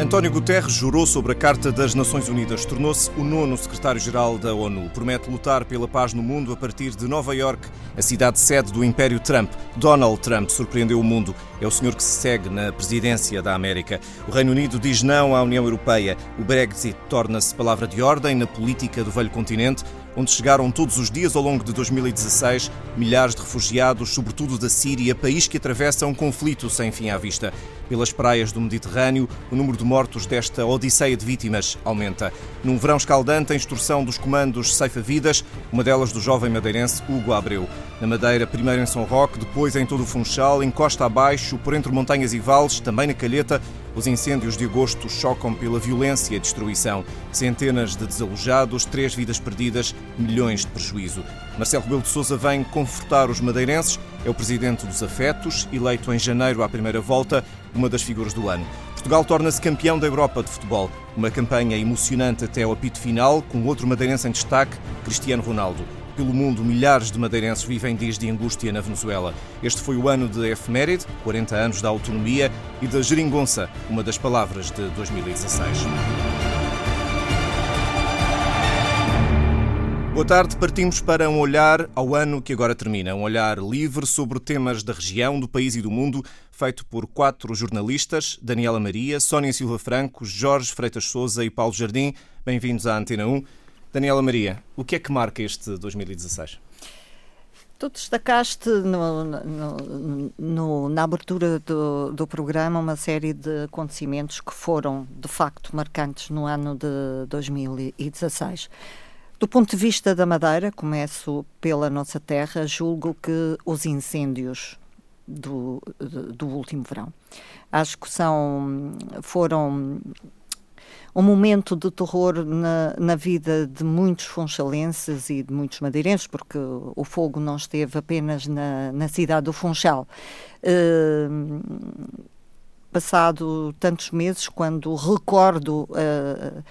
António Guterres jurou sobre a Carta das Nações Unidas. Tornou-se o nono secretário-geral da ONU. Promete lutar pela paz no mundo a partir de Nova York, a cidade sede do Império Trump. Donald Trump surpreendeu o mundo. É o senhor que se segue na presidência da América. O Reino Unido diz não à União Europeia. O Brexit torna-se palavra de ordem na política do velho continente onde chegaram todos os dias ao longo de 2016 milhares de refugiados, sobretudo da Síria, país que atravessa um conflito sem fim à vista. Pelas praias do Mediterrâneo, o número de mortos desta odisseia de vítimas aumenta. Num verão escaldante, a instrução dos comandos ceifa-vidas, uma delas do jovem madeirense Hugo Abreu. Na Madeira, primeiro em São Roque, depois em todo o Funchal, em costa abaixo, por entre montanhas e vales, também na Calheta, os incêndios de agosto chocam pela violência e destruição. Centenas de desalojados, três vidas perdidas, milhões de prejuízo. Marcelo Rebelo de Sousa vem confortar os madeirenses, é o presidente dos afetos, eleito em janeiro à primeira volta, uma das figuras do ano. Portugal torna-se campeão da Europa de futebol. Uma campanha emocionante até ao apito final, com outro madeirense em destaque, Cristiano Ronaldo pelo mundo, milhares de madeirenses vivem dias de angústia na Venezuela. Este foi o ano de efeméride, 40 anos da autonomia, e da geringonça, uma das palavras de 2016. Boa tarde, partimos para um olhar ao ano que agora termina. Um olhar livre sobre temas da região, do país e do mundo, feito por quatro jornalistas: Daniela Maria, Sónia Silva Franco, Jorge Freitas Souza e Paulo Jardim. Bem-vindos à Antena 1. Daniela Maria, o que é que marca este 2016? Tu destacaste no, no, no, na abertura do, do, programa uma série de acontecimentos que foram, de facto, marcantes no ano de 2016. Do ponto de vista da Madeira, começo pela nossa terra, julgo que os incêndios do, do último verão acho que são, foram um momento de terror na, na vida de muitos funchalenses e de muitos madeirenses, porque o fogo não esteve apenas na, na cidade do Funchal. Uh, passado tantos meses, quando recordo uh,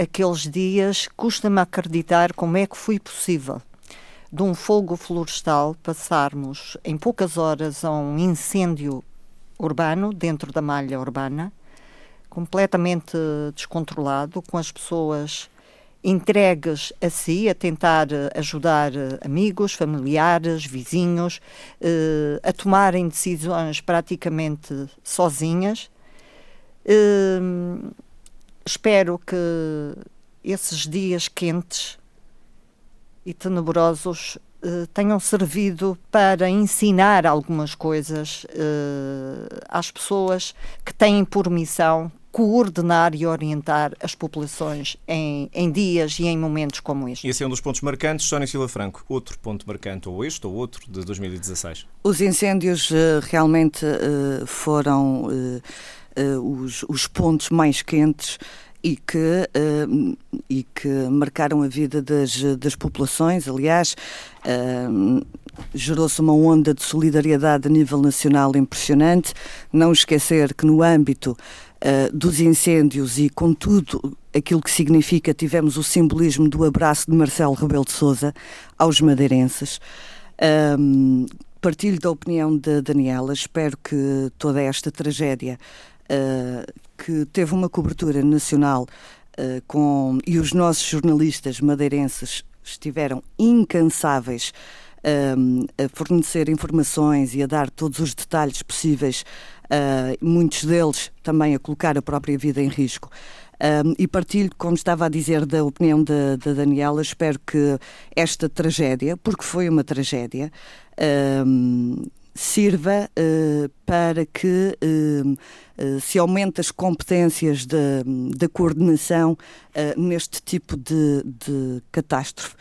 aqueles dias, custa-me acreditar como é que foi possível de um fogo florestal passarmos em poucas horas a um incêndio urbano, dentro da malha urbana, completamente descontrolado, com as pessoas entregues a si, a tentar ajudar amigos, familiares, vizinhos, eh, a tomarem decisões praticamente sozinhas. Eh, espero que esses dias quentes e tenebrosos eh, tenham servido para ensinar algumas coisas às pessoas que têm por missão coordenar e orientar as populações em, em, dias e em momentos como este. E esse é um dos pontos marcantes, Sónia Silva Franco. Outro ponto marcante, ou este ou outro, de 2016? Os incêndios uh, realmente uh, foram uh, os, os pontos mais quentes e que, e que marcaram a vida das, das populações. Aliás, gerou-se uma onda de solidariedade a nível nacional impressionante. Não esquecer que, no âmbito uh, dos incêndios e com tudo aquilo que significa, tivemos o simbolismo do abraço de Marcelo Rebelo de Souza aos madeirenses. Um, partilho da opinião da Daniela, espero que toda esta tragédia uh, que teve uma cobertura nacional uh, com, e os nossos jornalistas madeirenses estiveram incansáveis a fornecer informações e a dar todos os detalhes possíveis uh, muitos deles também a colocar a própria vida em risco. Um, e partilho, como estava a dizer, da opinião da, da Daniela. Espero que esta tragédia, porque foi uma tragédia, um, sirva uh, para que uh, se aumente as competências da coordenação neste tipo de, de catástrofe.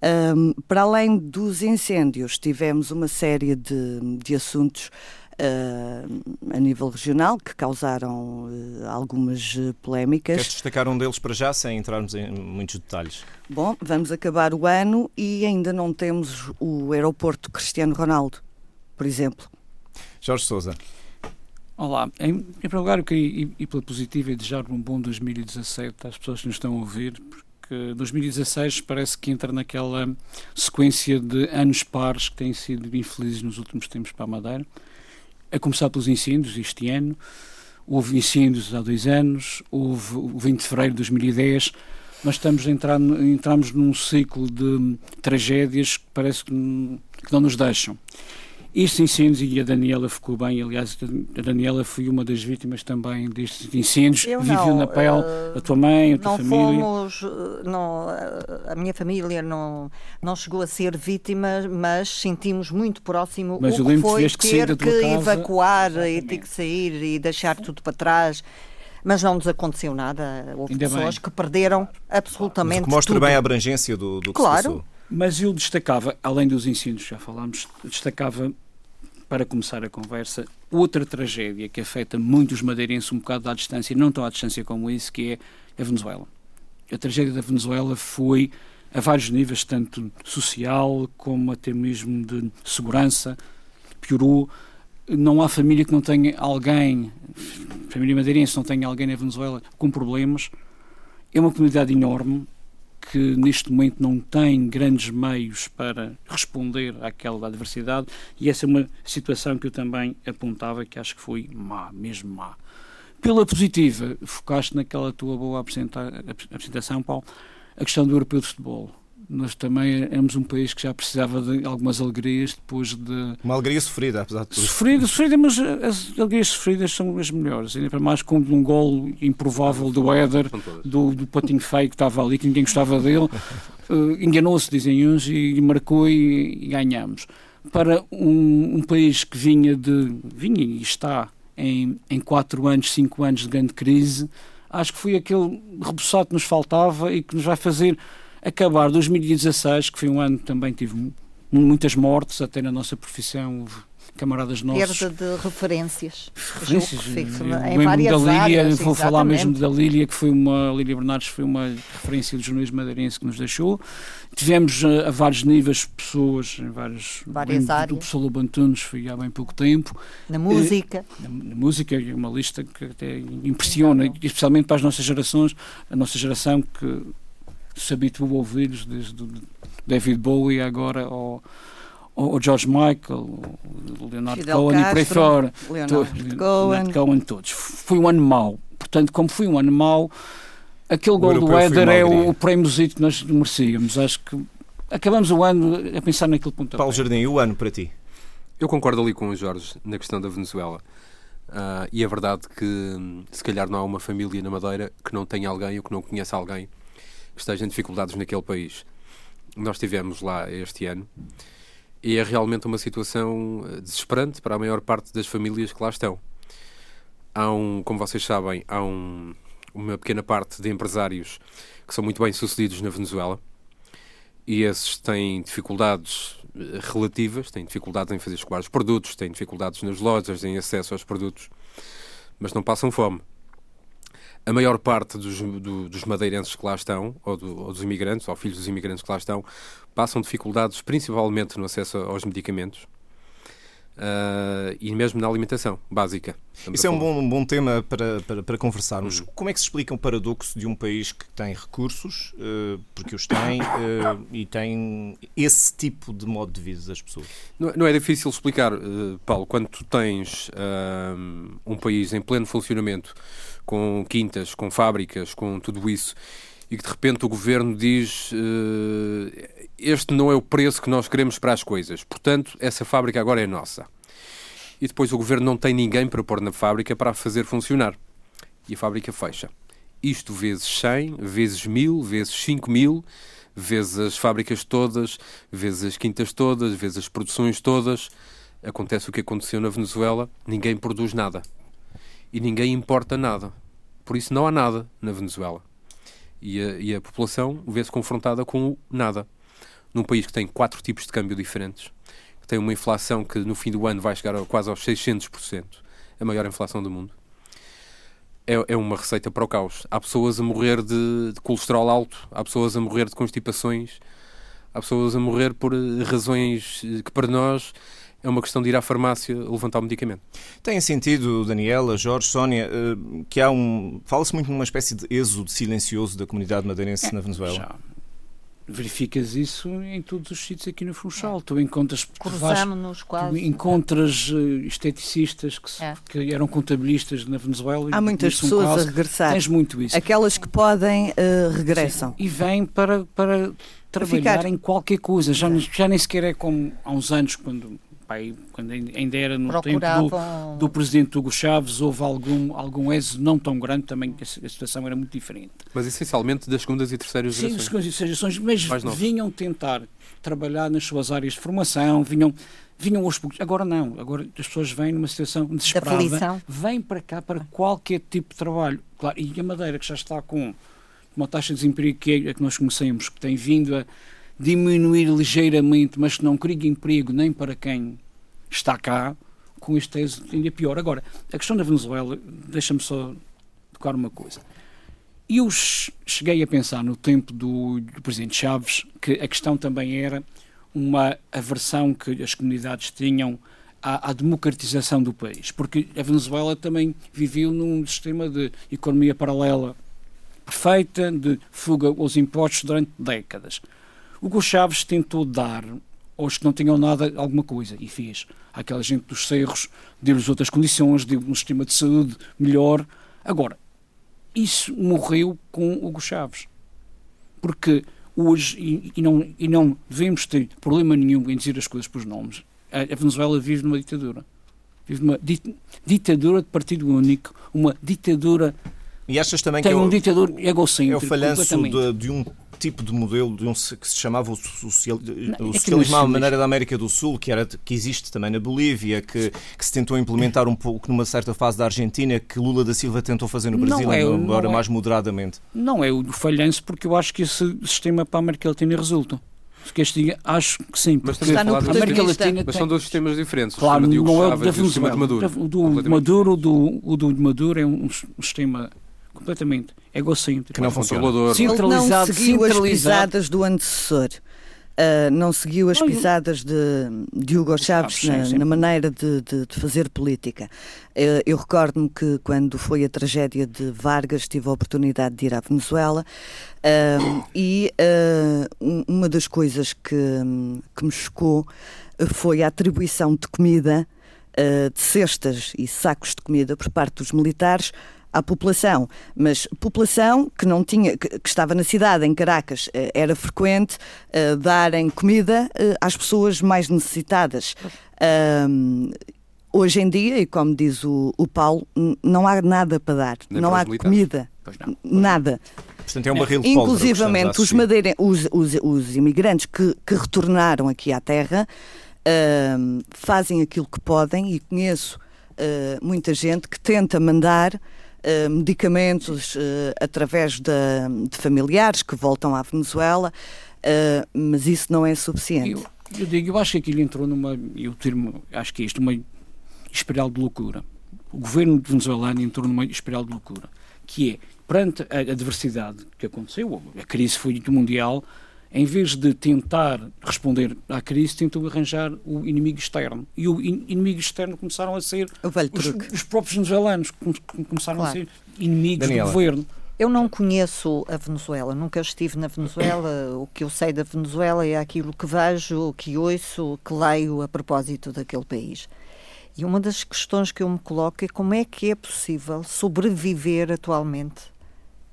Um, para além dos incêndios, tivemos uma série de, de assuntos Uh, a nível regional que causaram uh, algumas uh, polémicas. Queres destacar um deles para já, sem entrarmos em muitos detalhes? Bom, vamos acabar o ano e ainda não temos o aeroporto Cristiano Ronaldo, por exemplo. Jorge Souza. Olá, em, em primeiro lugar eu queria ir, ir pela positiva e desejar um bom 2017 às pessoas que nos estão a ouvir, porque 2016 parece que entra naquela sequência de anos pares que têm sido infelizes nos últimos tempos para a Madeira a começar pelos incêndios este ano, houve incêndios há dois anos, houve o 20 de fevereiro de 2010, nós estamos a entrar, entramos num ciclo de tragédias que parece que não nos deixam. Estes incêndios, e a Daniela ficou bem, aliás, a Daniela foi uma das vítimas também destes incêndios, Eu viveu não, na pele, uh, a tua mãe, a tua não família. fomos, uh, não, uh, a minha família não, não chegou a ser vítima, mas sentimos muito próximo Mas o que foi que ter que casa. evacuar e ter que sair e deixar tudo para trás. Mas não nos aconteceu nada. Houve Ainda pessoas bem. que perderam absolutamente o que mostra tudo. bem a abrangência do, do que Claro. se passou. Mas eu destacava, além dos incêndios, já falámos, destacava, para começar a conversa, outra tragédia que afeta muitos madeirenses um bocado à distância, não tão à distância como isso, que é a Venezuela. A tragédia da Venezuela foi a vários níveis, tanto social como até mesmo de segurança, piorou. Não há família que não tenha alguém, família madeirense não tenha alguém na Venezuela com problemas. É uma comunidade enorme, que neste momento não tem grandes meios para responder àquela adversidade e essa é uma situação que eu também apontava que acho que foi má, mesmo má. Pela positiva, focaste naquela tua boa apresenta- apresentação, Paulo, a questão do europeu de futebol. Nós também éramos um país que já precisava de algumas alegrias depois de Uma alegria sofrida, apesar de tudo. Sofrida, sofrida, mas as alegrias sofridas são as melhores. Ainda para mais com um gol improvável do Éder, do, do patinho feio que estava ali, que ninguém gostava dele. Eh, Enganou-se, dizem uns, e marcou e, e ganhamos. Para um, um país que vinha de. vinha e está em, em quatro anos, cinco anos de grande crise, acho que foi aquele reboçado que nos faltava e que nos vai fazer acabar 2016, que foi um ano que também tive mu- muitas mortes, até na nossa profissão, houve camaradas nossos. Perda de referências. Referências, lembro em da várias Lília, áreas, vou falar exatamente. mesmo da Lília, que foi uma, Lília Bernardes foi uma referência do jornalismo madeirense que nos deixou. Tivemos eh, a, vários níveis pessoas, em vários, Várias do- áreas. Do professor Lobo Antunes, foi há bem pouco tempo. Na música. Na, na música é uma lista que até impressiona, e especialmente para as nossas gerações, a nossa geração que se habituou a ouvi-los desde o David Bowie agora ao, ao ao George Michael, o Leonardo Fidel Cohen e por aí Castro, fora. Leonardo Todos, Cohen. Cohen, todos. Foi um ano mau. Portanto, como foi um ano mau, aquele O gol do Éder é alegria. o prémiozito que nós merecíamos. Acho que acabamos o ano a pensar naquele ponto. Paulo Jardim, o ano para ti? Eu concordo ali com o Jorge na questão da Venezuela. Ah, e é verdade que hum, se calhar não há uma família na Madeira que não tenha alguém ou que não conheça alguém que esteja em dificuldades naquele país. Nós estivemos lá este ano e é realmente uma situação eh, desesperante para a maior parte das famílias que lá estão. Há um, como vocês sabem, há um, uma pequena parte de empresários que são muito bem sucedidos na Venezuela e esses têm dificuldades eh, relativas, têm dificuldades em fazer escoar os produtos, têm dificuldades nas lojas, em acesso aos produtos, mas não passam fome. A maior parte dos, do- dos madeirenses que lá estão, ou, do- ou dos imigrantes, ou filhos dos imigrantes que lá estão, passam dificuldades principalmente no acesso aos medicamentos ah, e mesmo na alimentação básica. Isso é um bom, um bom tema para, para, para conversarmos. Uhum. Como é que se explica um paradoxo de um país que tem recursos, eh, porque os tem, eh, e tem esse tipo de modo de vida das pessoas? Não, não é difícil explicar, Paulo, quando tu tens um país em pleno funcionamento, com quintas, com fábricas, com tudo isso, e que de repente o governo diz eh, este não é o preço que nós queremos para as coisas, portanto, essa fábrica agora é nossa. E depois o governo não tem ninguém para pôr na fábrica para a fazer funcionar. E a fábrica fecha. Isto vezes 100, vezes 1000, vezes 5000, vezes as fábricas todas, vezes as quintas todas, vezes as produções todas. Acontece o que aconteceu na Venezuela, ninguém produz nada. E ninguém importa nada. Por isso não há nada na Venezuela. E a, e a população vê-se confrontada com o nada. Num país que tem quatro tipos de câmbio diferentes, que tem uma inflação que no fim do ano vai chegar a quase aos 600%, a maior inflação do mundo. É, é uma receita para o caos. Há pessoas a morrer de, de colesterol alto, há pessoas a morrer de constipações, há pessoas a morrer por eh, razões eh, que para nós é uma questão de ir à farmácia levantar o medicamento. Tem sentido, Daniela, Jorge, Sónia, eh, que há um. Fala-se muito numa espécie de êxodo silencioso da comunidade madeirense na Venezuela. Já. verificas isso em todos os sítios aqui no Funchal. É. Tu encontras cruzamos-nos quase. Tu encontras uh, esteticistas que, é. que, eram contabilistas na Venezuela. Há muitas pessoas caso, a regressar. Tens muito isso. Aquelas que podem uh, regressam. Sim. E vêm para, para trabalhar em qualquer coisa. Já, já nem sequer é como há uns anos quando pai, quando ainda era no tempo do, do, presidente Hugo Chaves, houve algum, algum êxodo não tão grande, também a, a situação era muito diferente. Mas essencialmente das segundas e terceiras Sim, gerações? Sim, segundas e terceiras gerações, mas vinham tentar trabalhar nas suas áreas de formação, vinham vinham aos poucos. Agora não, agora as pessoas vêm numa situação desesperada, vêm para cá para qualquer tipo de trabalho. Claro, e a Madeira, que já está com uma taxa de desemprego que é a que nós conhecemos, que tem vindo a diminuir ligeiramente, mas que não cria emprego nem para quem está cá, com este tese ainda pior. Agora, a questão da Venezuela, deixa-me só tocar uma coisa. Eu cheguei a pensar no tempo do, do Presidente Chaves que a questão também era uma aversão que as comunidades tinham à, à, democratização do país, porque a Venezuela também viveu num sistema de economia paralela perfeita, de fuga aos impostos durante décadas. Hugo Chaves tentou dar aos que não tinham nada alguma coisa e fez. Aquela gente dos cerros deu-lhes outras condições, deu um sistema de saúde melhor. Agora, isso morreu com Hugo Chaves. Porque hoje, e, e, não, e não devemos ter problema nenhum em dizer as coisas por nomes, a, a Venezuela vive numa ditadura. Vive numa dit, ditadura de partido único, uma ditadura. E achas também tem que é um ditador egocêntrico. É o falhanço de, de um tipo de modelo de um, que se chamava o, social, o socialismo à maneira da América do Sul, que, era, que existe também na Bolívia, que, que se tentou implementar um pouco numa certa fase da Argentina, que Lula da Silva tentou fazer no Brasil, é, embora é, mais moderadamente. Não é o falhanço, porque eu acho que esse sistema para a América Latina resulta. Castiga, acho que sim. Mas estamos a falar da América Latina mas são dois sistemas diferentes. Claro, não é o da Venezuela. O do Maduro, do, o do Maduro é um, um sistema completamente egocêntrico. Que não funciona. Centralizado, Ele não seguiu as pisadas do antecessor. Uh, não seguiu as pisadas de, de Hugo Chaves na, na maneira de, de, de, fazer política. Uh, eu recordo-me que quando foi a tragédia de Vargas tive a oportunidade de ir à Venezuela uh, e uma das coisas que, que me chocou foi a atribuição de comida, de cestas e sacos de comida por parte dos militares à população, mas população que não tinha, que, que estava na cidade, em Caracas, eh, era frequente uh, darem comida uh, às pessoas mais necessitadas. Um, hoje em dia, e como diz o, o Paulo, não há nada para dar, Nem não há comida, não. nada. Portanto, é um barril de Inclusivamente, os, madeira, os, os, os, imigrantes que, que retornaram aqui à terra uh, fazem aquilo que podem e conheço muita gente que tenta mandar uh, medicamentos uh, através de, de, familiares que voltam à Venezuela, uh, mas isso não é suficiente. Eu, eu, digo, eu acho que aquilo entrou numa, eu termo, acho que é isto, uma espiral de loucura. O governo venezuelano entrou numa espiral de loucura, que é, perante a, a diversidade que aconteceu, a crise foi mundial, em vez de tentar responder à crise, tentou arranjar o inimigo externo. E o in inimigo externo começaram a ser os, os, próprios venezuelanos, que começaram claro. a ser inimigos Daniela. do governo. Eu não conheço a Venezuela, nunca estive na Venezuela. O que eu sei da Venezuela é aquilo que vejo, que ouço, que leio a propósito daquele país. E uma das questões que eu me coloco é como é que é possível sobreviver atualmente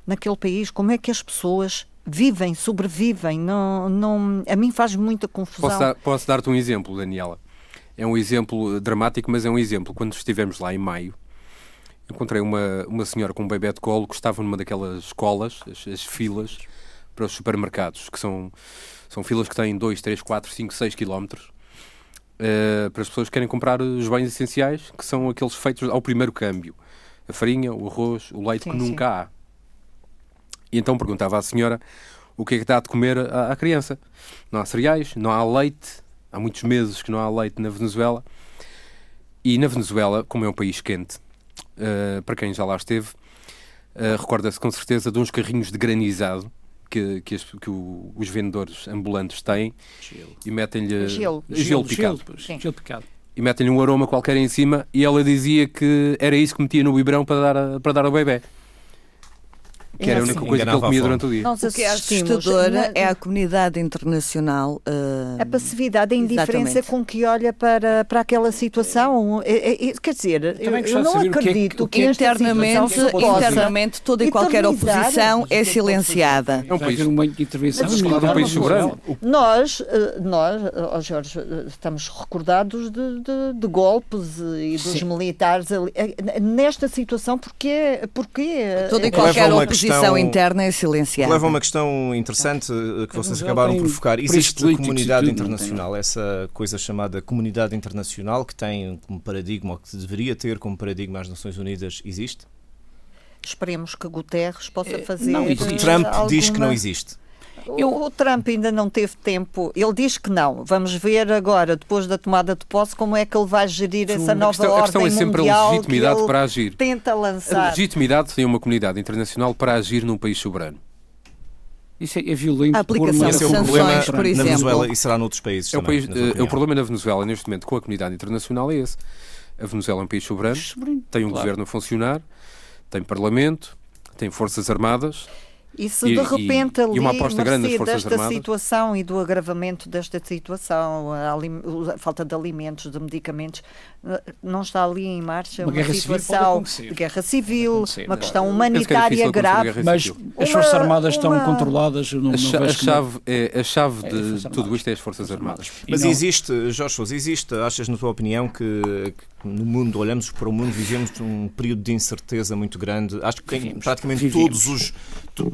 naquele país, como é que as pessoas vivem, sobrevivem. Não, não, a mim faz muita confusão. Posso, dar, posso dar-te um exemplo, Daniela? É um exemplo dramático, mas é um exemplo. Quando estivemos lá em maio, encontrei uma, uma senhora com um bebê de colo que estava numa daquelas escolas, as, as filas para os supermercados, que são, são filas que têm 2, 3, 4, 5, 6 quilómetros. Uh, para as pessoas que querem comprar os bens essenciais, que são aqueles feitos ao primeiro câmbio. A farinha, o arroz, o leite, sim, que nunca sim. há. E então perguntava à senhora o que é que dá de comer à, à criança. Não há cereais, não há leite, há muitos meses que não há leite na Venezuela. E na Venezuela, como é um país quente, uh, para quem já lá esteve, uh, recorda-se com certeza de uns carrinhos de granizado que, que, as, que o, os vendedores ambulantes têm gelo. e metem-lhe gelo. Gelo, gelo, picado. Gelo, gelo picado. E metem-lhe um aroma qualquer em cima e ela dizia que era isso que metia no biberão para dar, a, para dar ao bebê. Que era a única coisa que ele comia durante o dia. Nós o que é é a comunidade internacional. Uh... A passividade, a indiferença Exatamente. com que olha para, para aquela situação. É, é, quer dizer, eu, eu não acredito que, que, que, internamente, internamente toda e qualquer oposição é silenciada. É um país, uma intervenção um país soberano. Nós, eh, nós oh Jorge, eh, estamos recordados de, de, de golpes e dos Sim. militares ali. nesta situação, porque, porque toda e qualquer oposição questão, interna é silenciada. Leva a uma questão interessante eh, que vocês acabaram por focar. Existe a comunidade internacional, essa coisa chamada comunidade internacional, que tem como paradigma, ou que deveria ter como paradigma as Nações Unidas, existe? Esperemos que Guterres possa fazer. Não, Trump alguma... diz que não existe. Eu... O, Trump ainda não teve tempo. Ele diz que não. Vamos ver agora, depois da tomada de posse, como é que ele vai gerir essa a nova questão, ordem a questão é sempre a legitimidade para agir. Tenta lançar. A legitimidade tem uma comunidade internacional para agir num país soberano. Isso é, é violento. A aplicação de é sanções, problema por exemplo. na Venezuela e será noutros países é também. O, país, é o problema na Venezuela, neste momento, com a comunidade internacional é esse. A Venezuela é um país soberano, tem um claro. governo a funcionar, tem parlamento, tem forças armadas e se de repente ali, e uma aposta grande desta Armadas. situação e do agravamento desta situação, a, a, falta de alimentos, de medicamentos, não está ali em marcha uma, uma situação de guerra civil, uma questão humanitária grave. Mas as Forças Armadas estão controladas. Não, a, a, chave, é, a chave de é, tudo isto é as Forças Armadas. Mas não... existe, Jorge Sousa, existe, achas na tua opinião que, que, no mundo, olhamos para o mundo, vivemos um período de incerteza muito grande. Acho que vivemos, praticamente vivemos. todos os,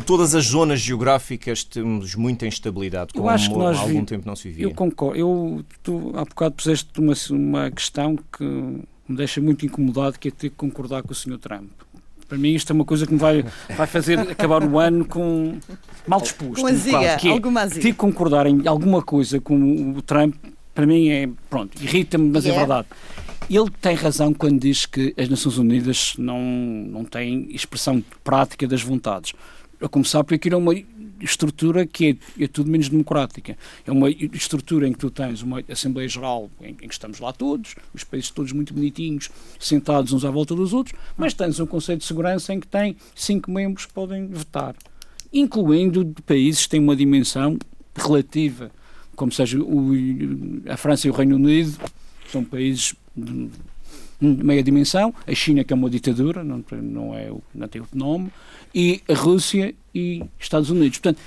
todas as zonas geográficas temos muita instabilidade, como Eu acho que nós há algum vi... tempo não se vivia. Eu concordo. Eu, tu há bocado puseste uma, uma questão que que me deixa muito incomodado, que é ter que concordar com o Sr. Trump. Para mim isto é uma coisa que me vai, vai fazer acabar o ano com mal disposto. Com azia, quase, que é, alguma azia. Ter que concordar em alguma coisa com o Trump, para mim é, pronto, irrita-me, mas yeah. é verdade. Ele tem razão quando diz que as Nações Unidas não, não têm expressão prática das vontades. A começar por aquilo é uma estrutura que é, é, tudo menos democrática. É uma estrutura em que tu tens uma Assembleia Geral em, em, que estamos lá todos, os países todos muito bonitinhos, sentados uns à volta dos outros, mas tens um Conselho de Segurança em que tem cinco membros que podem votar, incluindo países que têm uma dimensão relativa, como seja o, a França e o Reino Unido, são países meia dimensão, a China que é uma ditadura, não, não, é, não tem outro nome, e a Rússia e Estados Unidos. Portanto,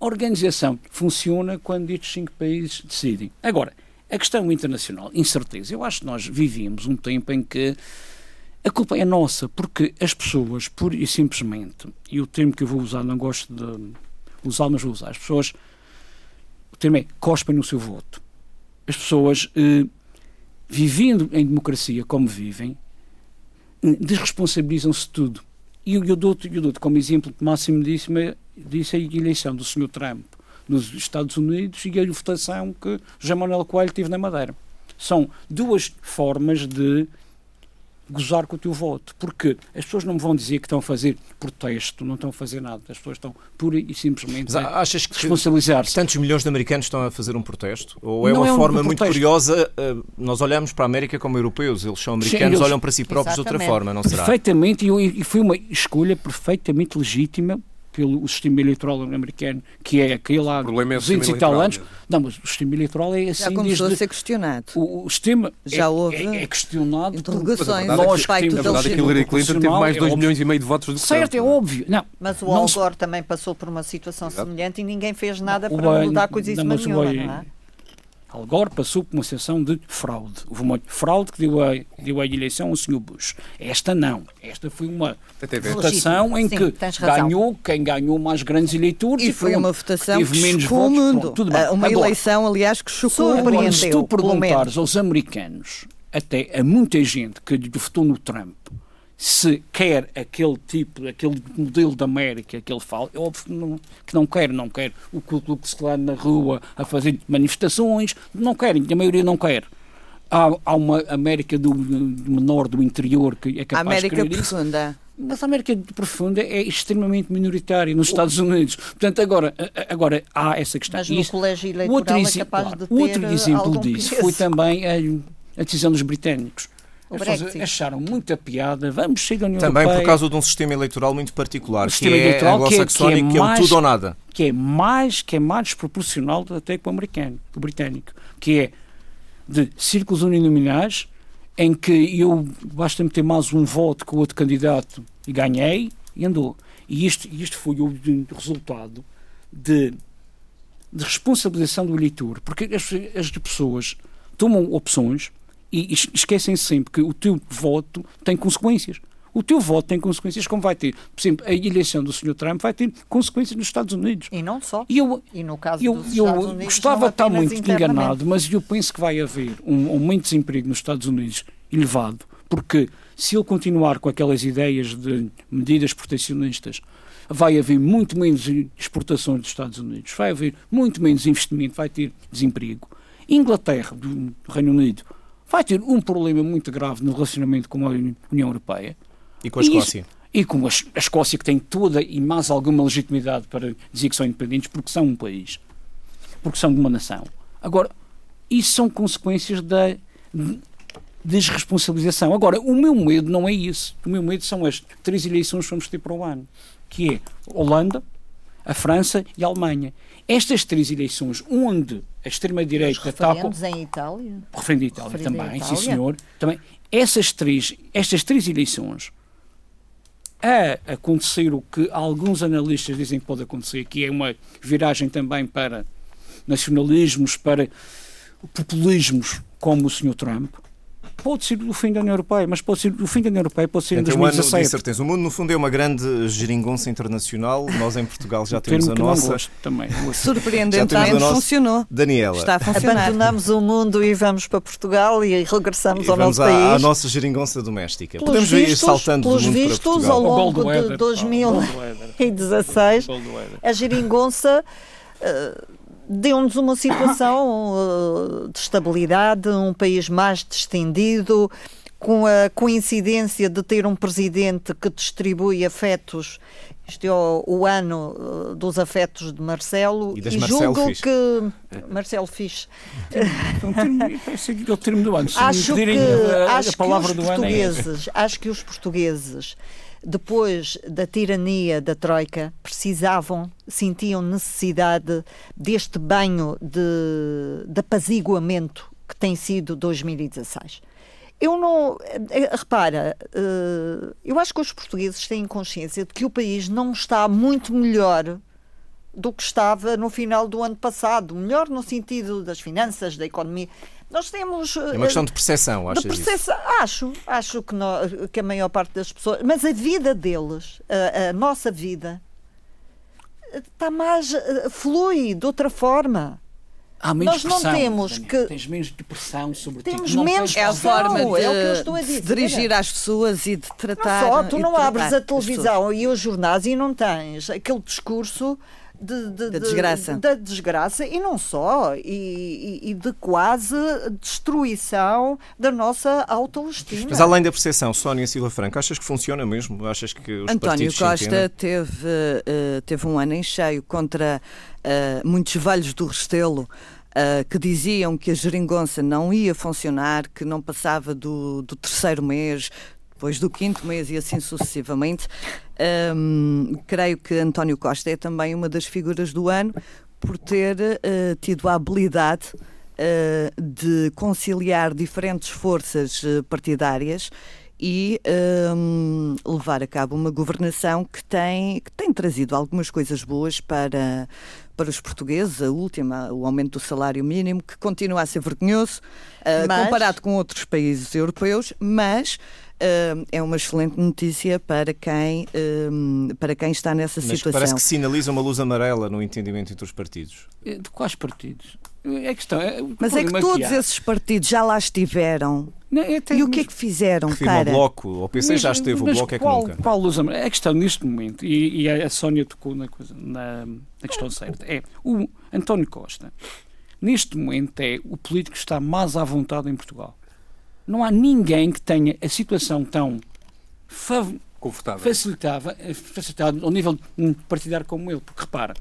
a organização funciona quando estes cinco países decidem. Agora, a questão internacional, incerteza. Eu acho que nós vivíamos um tempo em que a culpa é nossa, porque as pessoas, pura e simplesmente, e o termo que eu vou usar, não gosto de usar, mas vou usar, as pessoas, o termo é cospem no seu voto. As pessoas, eh, vivendo em democracia como vivem, eh, desresponsabilizam-se de tudo. E eu dou-te dou como exemplo máximo disso, disse a eleição do Sr. Trump nos Estados Unidos e a votação que José Manuel Coelho teve na Madeira. São duas formas de gozar com o teu voto, porque as pessoas não vão dizer que estão a fazer protesto, não estão a fazer nada, as pessoas estão pura e simplesmente Mas a achas que responsabilizar-se. Tantos milhões de americanos estão a fazer um protesto? Ou é não uma é um forma muito curiosa, eh, nós olhamos para a América como europeus, eles são americanos, Sim, eles... olham para si próprios Exatamente. de outra forma, não será? Perfeitamente, e foi uma escolha perfeitamente legítima pelo sistema eleitoral americano, que é aquele há 200 é e tal anos. Não, mas o sistema eleitoral é assim. Já começou desde... a ser questionado. O, o sistema Já é, houve é, é questionado. Interrogações por... nós que temos, verdade, que Hillary Clinton teve mais de 2 é milhões e meio de votos do que Certo, é óbvio. Não, mas o Al Gore também passou por uma situação Exato. semelhante e ninguém fez nada para mudar coisíssima nenhuma, não é? Al Gore passou por uma sessão de fraude. Houve uma fraude que deu a, deu a eleição ao Sr. Bush. Esta não. Esta foi uma votação em Sim, que ganhou quem ganhou mais grandes eleitores. E, e foi uma votação que menos chocou votos. o mundo. Pronto, uma Agora, eleição, aliás, que chocou o mundo. Se tu perguntares aos americanos, até a muita gente que votou no Trump, se quer aquele tipo, aquele modelo da América que ele fala, é óbvio que não, que não quer, não quer o Ku Klux Klan na rua a fazer manifestações, não querem, a maioria não quer. Há, há uma América do, menor, do interior, que é capaz América de profunda. Isso. Mas a América profunda é extremamente minoritária nos Estados Unidos. Portanto, agora, agora há essa questão. Mas no isso, colégio eleitoral outro, é capaz de ter Outro exemplo disso foi também a, a decisão dos britânicos O Brexit. acharam muita piada, vamos sair da União Também Europeia. por causa de um sistema eleitoral muito particular, Um que sistema é eleitoral que é- anglo-saxónico, que que é, é o mais- tudo ou nada. que é mais que é mais desproporcional até que o americano, o britânico, que é de círculos uninominais em que eu basta meter mais um voto com o outro candidato e ganhei e andou. E isto, isto foi o resultado de, de responsabilização do eleitor, porque as, as pessoas tomam opções e es- esquecem sempre que o teu voto tem consequências. O teu voto tem consequências, como vai ter, por exemplo, a eleição do Sr. Trump vai ter consequências nos Estados Unidos. E não só. E eu, E no caso eu, dos eu Estados Unidos, gostava não de estar muito enganado, mas eu penso que vai haver um aumento de desemprego nos Estados Unidos elevado, porque se ele continuar com aquelas ideias de medidas protecionistas, vai haver muito menos exportações dos Estados Unidos, vai haver muito menos investimento, vai ter desemprego. Inglaterra, do Reino Unido, vai ter um problema muito grave no relacionamento com a União Europeia. E com a E isso- Escócia. E com a, a Escócia, que tem toda e mais alguma legitimidade para dizer que são independentes, porque são um país, porque são de uma nação. Agora, isso são consequências da de- desresponsabilização. Agora, o meu medo não é isso. O meu medo são as três eleições que vamos ter para o ano, que é Holanda, a França e a Alemanha. Estas três eleições, onde a extrema-direita Referendos em Itália. referendo de Itália Referendo também, à sim Itália. senhor. Também, essas três, estas três eleições, a acontecer o que alguns analistas dizem que pode acontecer, que é uma viragem também para nacionalismos, para populismos, como o Sr. Trump, pode ser o fim da União Europeia, mas pode ser o fim da União Europeia pode ser em Então, um ano de 2017. incerteza. O mundo, no fundo, é uma grande geringonça internacional. Nós, em Portugal, já temos termo a nossa. gosto também. Surpreendentemente nossa- funcionou. Daniela. Está a funcionar. Abandonamos o mundo e vamos para Portugal e regressamos E ao nosso à, à país. nossa geringonça doméstica. Pelos Podemos ir vistos- saltando do pelos mundo para vistos, Portugal. ao longo de Weather, 2016, pá, o Gold Weather. a geringonça eh, deu-nos uma situação eh, de estabilidade, um país mais distendido, com a coincidência de ter um presidente que distribui afetos. Isto é o, o ano eh, dos afetos de Marcelo. E das e Marcelo julgo Fisch. que. Marcelo Fisch. O termo- parece que é o termo do ano. Se acho que, a, a acho palavra que os do ano é portugueses, acho que os portugueses, depois da tirania da Troika, precisavam, sentiam necessidade deste banho de, de apaziguamento que tem sido 2016. Eu não. eh, Repara, eh, eu acho que os portugueses têm consciência de que o país não está muito melhor do que estava no final do ano passado. Melhor no sentido das finanças, da economia. Nós temos. É uma questão de percepção, percepção. Acho, acho que, que a maior parte das pessoas. Mas a vida deles, a, a nossa vida, está mais. eh, flui de outra forma. Há menos Nós não pressão, temos Daniel. que- Tens menos depressão sobre ti. Temos Não menos É a forma de, é o que eu estou a de dirigir às pessoas e de Não tratar. só, tu não de abres a televisão e os jornais e não tens aquele discurso de, de- Da de- desgraça. da desgraça e não só, e, e- e de quase destruição da nossa autoestima. Mas além da percepção, Sónia Silva Franco, achas que funciona mesmo? Achas que os António Costa teve, eh, teve um ano em cheio contra eh, muitos velhos do Restelo eh, que diziam que a geringonça não ia funcionar, que não passava do, do terceiro mês, depois do quinto mês e assim sucessivamente. Ahm, creio que António Costa é também uma das figuras do ano por ter eh, tido a habilidade eh, de conciliar diferentes forças partidárias e hum, levar a cabo uma governação que tem, que tem trazido algumas coisas boas para, para os portugueses. A última, o aumento do salário mínimo, que continua a ser vergonhoso uh, Mas- comparado com outros países europeus, mas hum, é uma excelente notícia para quem, hum, para quem está nessa Mas situação. parece que sinaliza uma luz amarela no entendimento entre os partidos. Eh, De quais partidos? É a questão. É, Mas é que problema todos há- esses partidos já lá estiveram. Não, é até E o que é que fizeram, Refiro ao cara? Bloco, ao PC já Mas- esteve, o Bloco é que qual, nunca. Qual luz amarela? A questão neste momento, e, e a Sónia tocou na, coisa, na, na questão certa, é o António Costa, neste momento, é o político que está mais à vontade em Portugal. Não há ninguém que tenha a situação tão fav- Confortável. facilitava, eh, facilitada ao nível partidário como ele. Porque repara,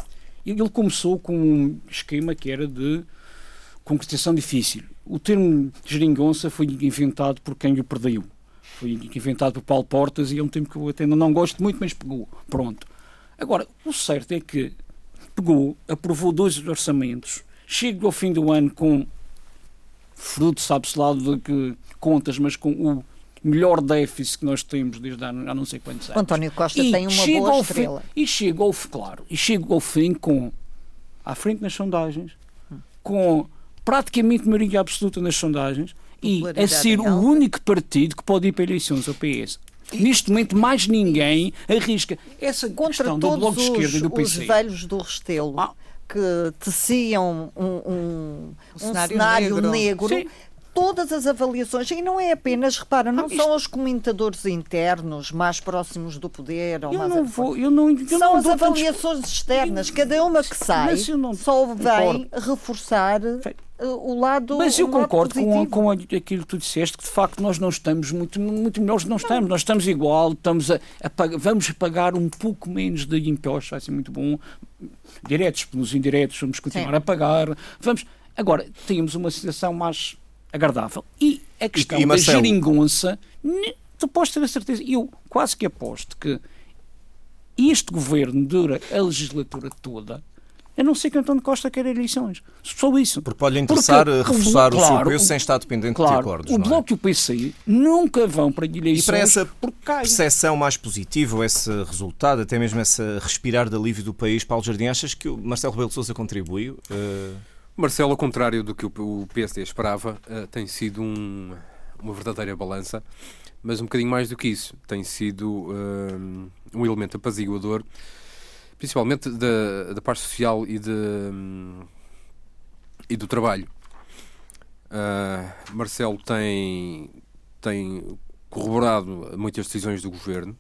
ele começou com um esquema que era de concretização difícil. O termo geringonça foi inventado por quem o perdeu. Foi inventado por Paulo Portas e é um termo que eu até não gosto muito, mas pegou. Pronto. Agora, o certo é que pegou, aprovou dois orçamentos, chega ao fim do ano com fruto, sabe-se lá de que contas, mas com o melhor déficit que nós temos desde há, há não sei quantos anos. O António Costa e tem uma boa estrela. Fim, e chega ao, claro, e chega ao fim com, à frente nas sondagens, com praticamente maioria absoluta nas sondagens e a ser o único partido que pode ir para eleições ao PS. Neste momento, mais ninguém arrisca. Essa Contra questão do Bloco de Esquerda e do PC. os velhos do Restelo ah. que teciam um, um, um, um cenário, cenário, negro, negro todas as avaliações, e não é apenas, repara, não, isto... são os comentadores internos mais próximos do poder. Ou eu mais não vou, eu não, eu São não as avaliações tantos... externas, cada uma que sai não... só vem reforçar uh, o lado Mas eu concordo com, com aquilo que tu disseste, que de facto nós não estamos muito, muito melhores, não estamos, nós estamos igual, estamos a, a vamos pagar um pouco menos de impostos, vai ser muito bom, diretos pelos indiretos, vamos continuar Sim. a pagar, vamos... Agora, temos uma situação mais agradável. E a questão e, e da geringonça, tu podes ter a certeza, eu quase que aposto que este governo dura a legislatura toda, a não ser que António Costa queira eleições. Só isso. Porque pode lhe interessar Porque reforçar o, bloco, o seu peso sem estar dependente claro, de acordos. O é? Bloco e o PC nunca vão para eleições. E para essa percepção mais positiva, esse resultado, até mesmo esse respirar de alívio do país, Paulo Jardim, achas que o Marcelo Rebelo de Sousa contribuiu? Uh... Marcelo, ao contrário do que o PSD esperava, uh, tem sido um, uma verdadeira balança, mas um bocadinho mais do que isso. Tem sido uh, um elemento apaziguador, principalmente da, da parte social e, de, um, e do trabalho. Uh, Marcelo tem, tem corroborado muitas decisões do governo.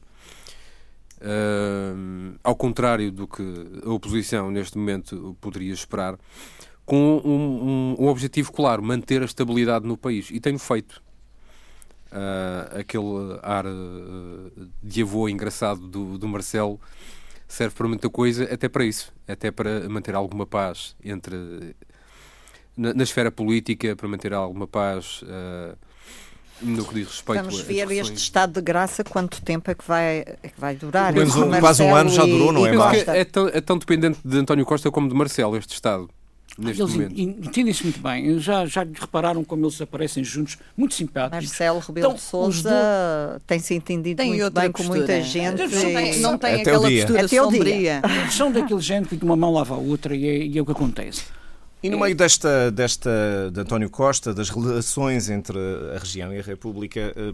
Uh, ao contrário do que a oposição neste momento poderia esperar, com um, um, um, objetivo claro, manter a estabilidade no país. E tenho feito. Uh, aquele ar uh, de avô engraçado do, do Marcelo serve para muita coisa, até para isso, até para manter alguma paz entre na, na esfera política, para manter alguma paz uh, no que diz respeito Vamos ver este estado de graça quanto tempo é que vai, é que vai durar. Um, quase um ano já durou, não é? É tão, é tão dependente de António Costa como de Marcelo, este estado neste eles momento. Entendem-se muito bem. Já, já repararam como eles aparecem juntos, muito simpáticos. Marcelo Rebelo então, de Sousa do... tem-se entendido tem muito bem com muita gente. Não tem, não tem aquela postura Até sombria. São daquele gente que uma mão lava a outra e é, e é o que acontece. E no meio desta, desta de António Costa, das relações entre a região e a República, eh,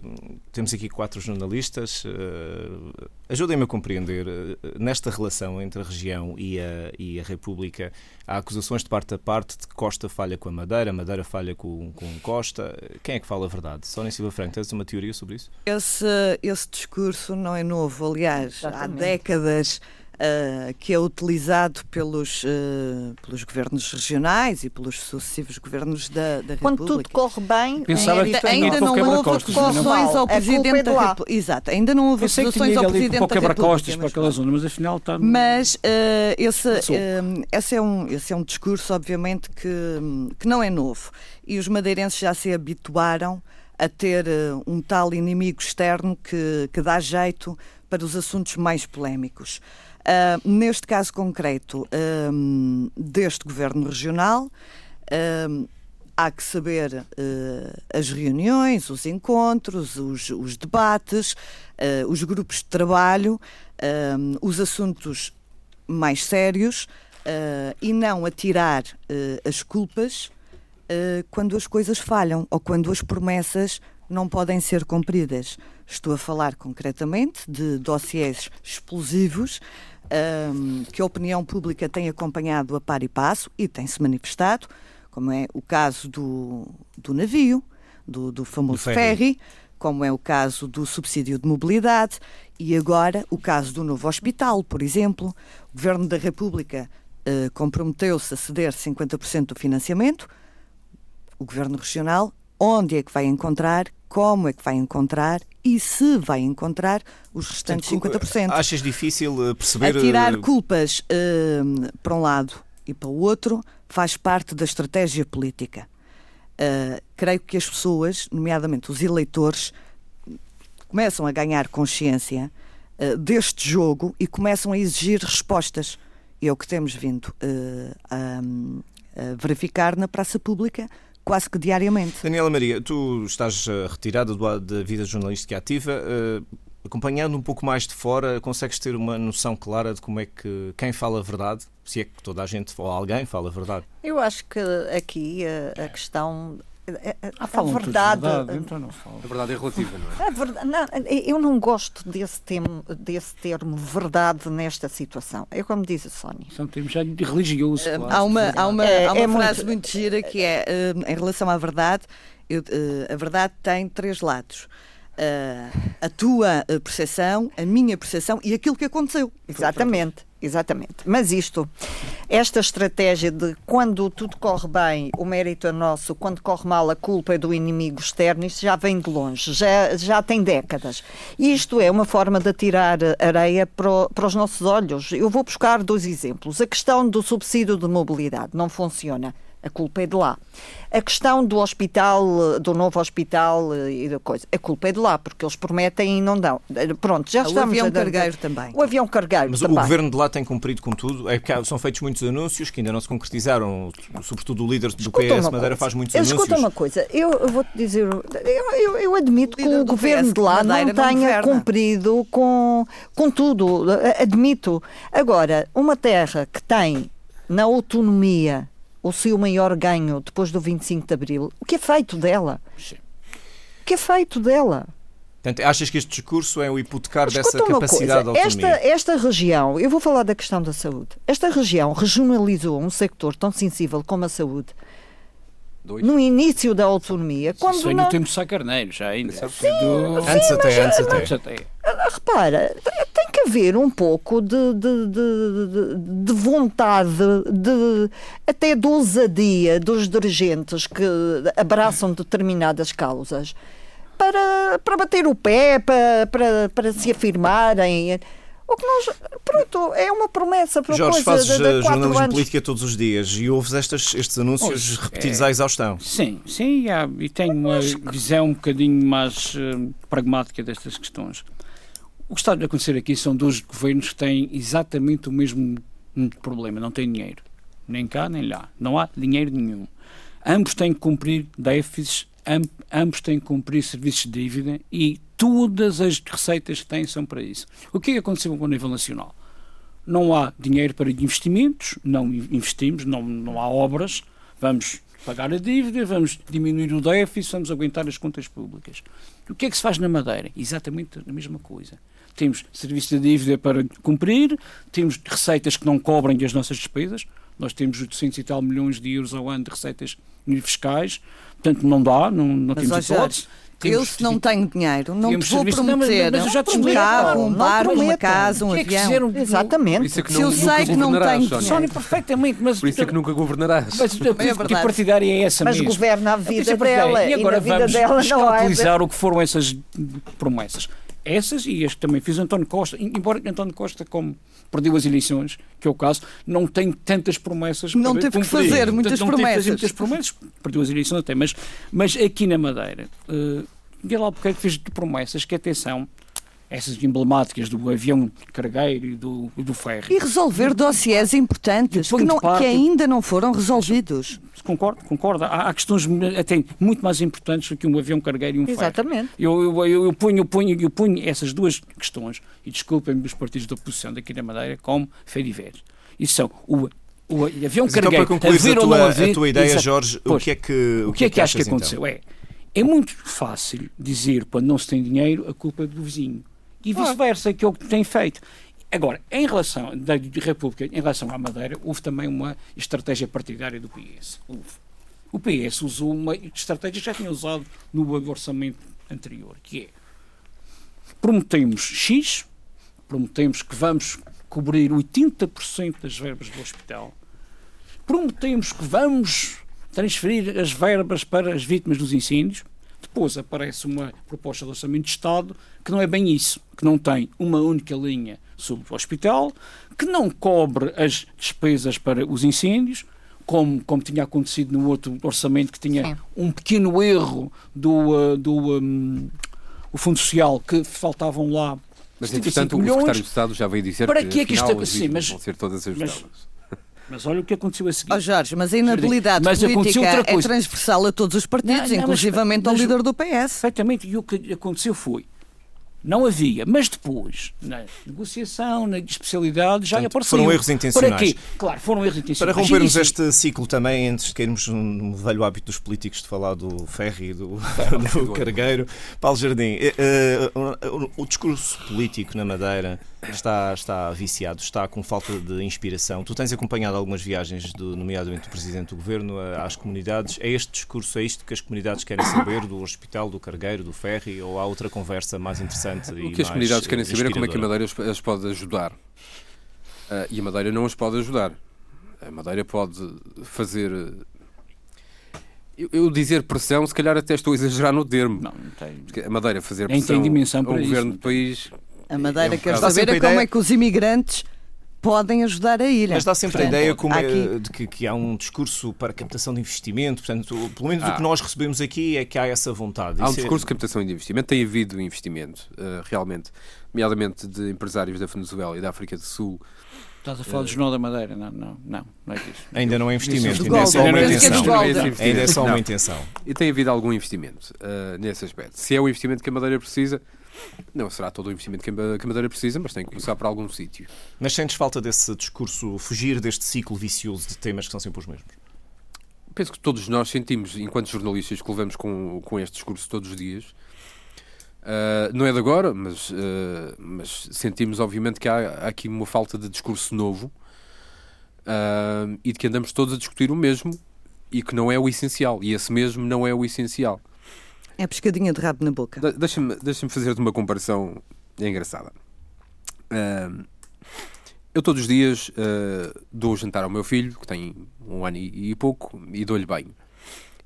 temos aqui quatro jornalistas. Eh, ajudem-me a compreender, eh, nesta relação entre a região e a, e a República, há acusações de parte a parte de que Costa falha com a Madeira, Madeira falha com, com Costa. Quem é que fala a verdade? Sónia Silva Franco, tens uma teoria sobre isso? Esse, esse discurso não é novo, aliás, Exatamente. há décadas uh, que é utilizado pelos, uh, pelos governos regionais e pelos sucessivos governos da, da Quando tudo corre bem, Pensava ainda, ainda não houve acusações ao Presidente da República. Exato, ainda não houve acusações ao Presidente da República. costas para aquela zona, mas afinal está... Mas uh, esse, esse, é um, esse é um discurso, obviamente, que, que não é novo. E os madeirenses já se habituaram a ter um tal inimigo externo que, que dá jeito para os assuntos mais polémicos. Uh, neste caso concreto um, deste governo regional, um, há que saber uh, as reuniões, os encontros, os, os debates, uh, os grupos de trabalho, os assuntos mais sérios e não atirar as culpas quando as coisas falham ou quando as promessas não podem ser cumpridas. Estou a falar concretamente de dossiês explosivos um, que a opinião pública tem acompanhado a par e passo e tem-se manifestado, como é o caso do, do navio, do, do famoso do ferry. ferry, como é o caso do subsídio de mobilidade e agora o caso do novo hospital, por exemplo. O Governo da República uh, comprometeu-se a ceder 50% do financiamento. O Governo Regional, onde é que vai encontrar como é que vai encontrar e se vai encontrar os restantes Portanto, 50%. Achas difícil eh, perceber. A tirar eh, culpas uh, para um lado e para o outro faz parte da estratégia política. Uh, creio que as pessoas, nomeadamente os eleitores, começam a ganhar consciência uh, deste jogo e começam a exigir respostas. E é o que temos vindo a, a verificar na praça pública quase que diariamente. Daniela Maria, tu estás retirada da vida jornalística ativa acompanhando um pouco mais de fora, consegues ter uma noção clara de como é que quem fala a verdade, se é que toda a gente ou alguém fala a verdade? Eu acho que aqui a, a questão a, a, a verdade, verdade então não A verdade é relativa, não é? Verdade, não, eu não gosto desse termo, desse termo verdade nesta situação. É como diz a Sónia. São termos já de religioso. Uh, há uma, há uma, é, há uma é frase muito... muito gira que é uh, em relação à verdade, eu, uh, a verdade tem três lados a tua eh, percepção, a minha percepção e aquilo que aconteceu. Exatamente, exatamente. Mas isto, esta estratégia de quando tudo corre bem, o mérito é nosso, quando corre mal, a culpa é do inimigo externo, isto já vem de longe, já, já tem décadas. Isto é uma forma de atirar areia para, para os nossos olhos. Eu vou buscar dois exemplos. A questão do subsídio de mobilidade não funciona. A culpa é de lá. A questão do hospital, do novo hospital eh, e da coisa, a culpa é de lá, porque eles prometem e não dão. Eh, pronto, já estamos. O avião cargueiro também. O avião cargueiro Mas também. o governo de lá tem cumprido com tudo. É são feitos muitos anúncios que ainda não se concretizaram. Sobretudo o líder do Escuta PS Madeira coisa. faz muitos anúncios. Escuta uma coisa, eu, vou-te dizer, eu, eu, eu admito o que o governo PS de lá não tenha cumprido com, com tudo. Admito. Agora, uma terra que tem na autonomia o seu maior ganho depois do 25 de Abril, o que é feito dela? Sim. O que é feito dela? Portanto, achas que este discurso é o hipotecar dessa capacidade de autonomia? Esta, esta região, eu vou falar da questão da saúde, esta região regionalizou um sector tão sensível como a saúde Dois. no início da autonomia. Quando Isso foi não... no tempo de Sá Carneiro, já ainda. Sim, do... antes, até, antes até, antes até. Repara, tem que haver um pouco de, de, de, de, vontade, de, até de ousadia dos dirigentes que abraçam determinadas causas para, para bater o pé, para, para, para se afirmarem. O que nós, pronto, é uma promessa para Jorge, coisa fazes de, de jornalismo anos. política todos os dias e ouves estes, estes anúncios Hoje, repetidos é, à exaustão. Sim, sim, e tenho uma visão um bocadinho mais uh, pragmática destas questões. O que está a acontecer aqui são dois governos que têm exatamente o mesmo problema, não têm dinheiro. Nem cá, nem lá. Não há dinheiro nenhum. Ambos têm que cumprir déficits, ambos têm que cumprir serviços de dívida e todas as receitas que têm são para isso. O que é que aconteceu com o nível nacional? Não há dinheiro para investimentos, não investimos, não, não há obras, vamos pagar a dívida, vamos diminuir o déficit, vamos aguentar as contas públicas. O que é que se faz na Madeira? Exatamente a mesma coisa temos serviço de dívida para cumprir, temos receitas que não cobrem as nossas despesas, nós temos 800 e tal milhões de euros ao ano de receitas fiscais, portanto não dá, não, não temos hipótese. eu, se não tenho dinheiro, não te vou prometer não, mas, mas um carro, um barco, uma casa, um é avião. Exatamente. É que se eu sei que não tenho dinheiro. Sónia, perfeitamente. Mas, Por isso é que nunca governarás. Mas a política é partidária é essa mas mesmo. Mas governa a vida dela e, agora e na vida dela não é. o que foram essas promessas essas e as que também fiz António Costa, embora António Costa, como perdeu as eleições, que é o caso, não tem tantas promessas Não teve cumprir. que fazer muitas não promessas. Teve muitas promessas, perdeu as eleições até, mas, mas aqui na Madeira, uh, Miguel Albuquerque fez promessas que, atenção, essas emblemáticas do avião cargueiro e do, do ferro. E resolver dossiês importantes que, não, parte, que, ainda não foram resolvidos. Concordo, concordo. Há, há, questões até muito mais importantes do que um avião cargueiro e um ferro. Exatamente. Eu, eu, eu, eu, ponho, eu, ponho, eu ponho essas duas questões, e desculpem-me os partidos da oposição daqui na Madeira, como ver. Isso são o o avião Mas cargueiro, então, para concluir a tua, haver, a tua ideia, exato, Jorge, pois, o que é que o que, é que, que acho que aconteceu? Então? É, é muito fácil dizer quando não se tem dinheiro a culpa é do vizinho e vice-versa, que é o que tem feito. Agora, em relação da República, em relação à Madeira, houve também uma estratégia partidária do PS. Houve. O PS usou uma estratégia que já tinha usado no orçamento anterior, que é prometemos X, prometemos que vamos cobrir 80% das verbas do hospital, prometemos que vamos transferir as verbas para as vítimas dos incêndios, depois aparece uma proposta de orçamento de Estado que não é bem isso, que não tem uma única linha sobre o hospital, que não cobre as despesas para os incêndios, como, como tinha acontecido no outro orçamento, que tinha Sim. um pequeno erro do, uh, do um, o Fundo Social, que faltavam lá. Mas, entretanto, o Secretário de Estado já veio dizer para que, que, é que isto, sim, mas, vão ser todas ajustadas. Mas, mas olha o que aconteceu a seguir. Oh Jorge, mas a inabilidade mas política é transversal a todos os partidos, não, não, inclusivamente mas, ao líder do PS. Perfeitamente. E o que aconteceu foi não havia, mas depois, na negociação, na especialidade, já Portanto, apareceu. Foram erros intencionais. Para quê? Claro, foram erros intencionais. Para rompermos este ciclo também, antes de cairmos no velho hábito dos políticos de falar do ferry e do, do cargueiro, Paulo Jardim, uh, uh, o discurso político na Madeira está, está viciado, está com falta de inspiração. Tu tens acompanhado algumas viagens, do, nomeadamente do Presidente do Governo, às comunidades. É este discurso, é isto que as comunidades querem saber do hospital, do cargueiro, do ferry, ou há outra conversa mais interessante? O que as comunidades querem saber é como é que a Madeira as pode ajudar. Uh, e a Madeira não as pode ajudar. A Madeira pode fazer. Eu, eu, dizer pressão, se calhar até estou a exagerar no termo. Não, não tem. Porque a Madeira fazer pressão tem dimensão para governo do país. A Madeira é um quer saber é como é que os imigrantes podem ajudar a ilha. Mas dá sempre portanto, a ideia como é, de que, que, há um discurso para captação de investimento, portanto, pelo menos ah. o que nós recebemos aqui é que há essa vontade. Há um é discurso é... de captação de investimento, tem havido investimento, uh, realmente, nomeadamente de empresários da Venezuela e da África do Sul. Estás a falar uh, do Jornal da Madeira? Não, não, não, não é isso. Ainda não é investimento, ainda é só uma intenção. Ainda é só uma intenção. E tem havido algum investimento uh, nesse aspecto. Se é o investimento que a Madeira precisa, não será todo o investimento que a Madeira precisa, mas tem que começar por algum sítio. Mas sentes falta desse discurso, fugir deste ciclo vicioso de temas que são sempre os mesmos? Penso que todos nós sentimos, enquanto jornalistas, que levamos com, com este discurso todos os dias. Uh, não é de agora, mas, uh, mas sentimos, obviamente, que há, há, aqui uma falta de discurso novo uh, e de que andamos todos a discutir o mesmo e que não é o essencial. E esse mesmo não é o essencial. É a pescadinha de rabo na boca. De Deixa-me deixa fazer-te uma comparação engraçada. Uh, eu todos os dias uh, dou jantar ao meu filho, que tem um ano e, e pouco, e dou-lhe banho.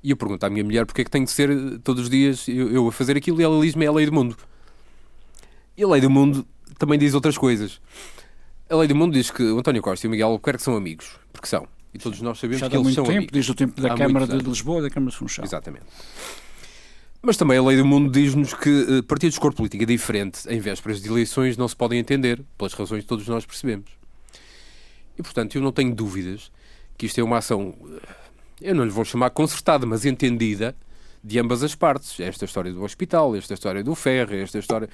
E eu pergunto à minha mulher porque é que tem de ser todos os dias eu, eu a fazer aquilo e ela diz-me é a lei do mundo. E a lei do mundo também diz outras coisas. A lei do mundo diz que o António Costa e o Miguel Albuquerque são amigos, porque são. E todos nós sabemos Já que eles são tempo, amigos. Desde o tempo da há Câmara de Lisboa e da Câmara de Funchal. Exatamente. Mas também a lei do mundo diz-nos que uh, partidos de cor política diferente em vésperas de eleições não se podem entender, pelas razões que todos nós percebemos. E, portanto, eu não tenho dúvidas que isto é uma ação, eh, eu não lhe vou chamar concertada, mas entendida de ambas as partes. Esta história do hospital, esta história do ferro, esta história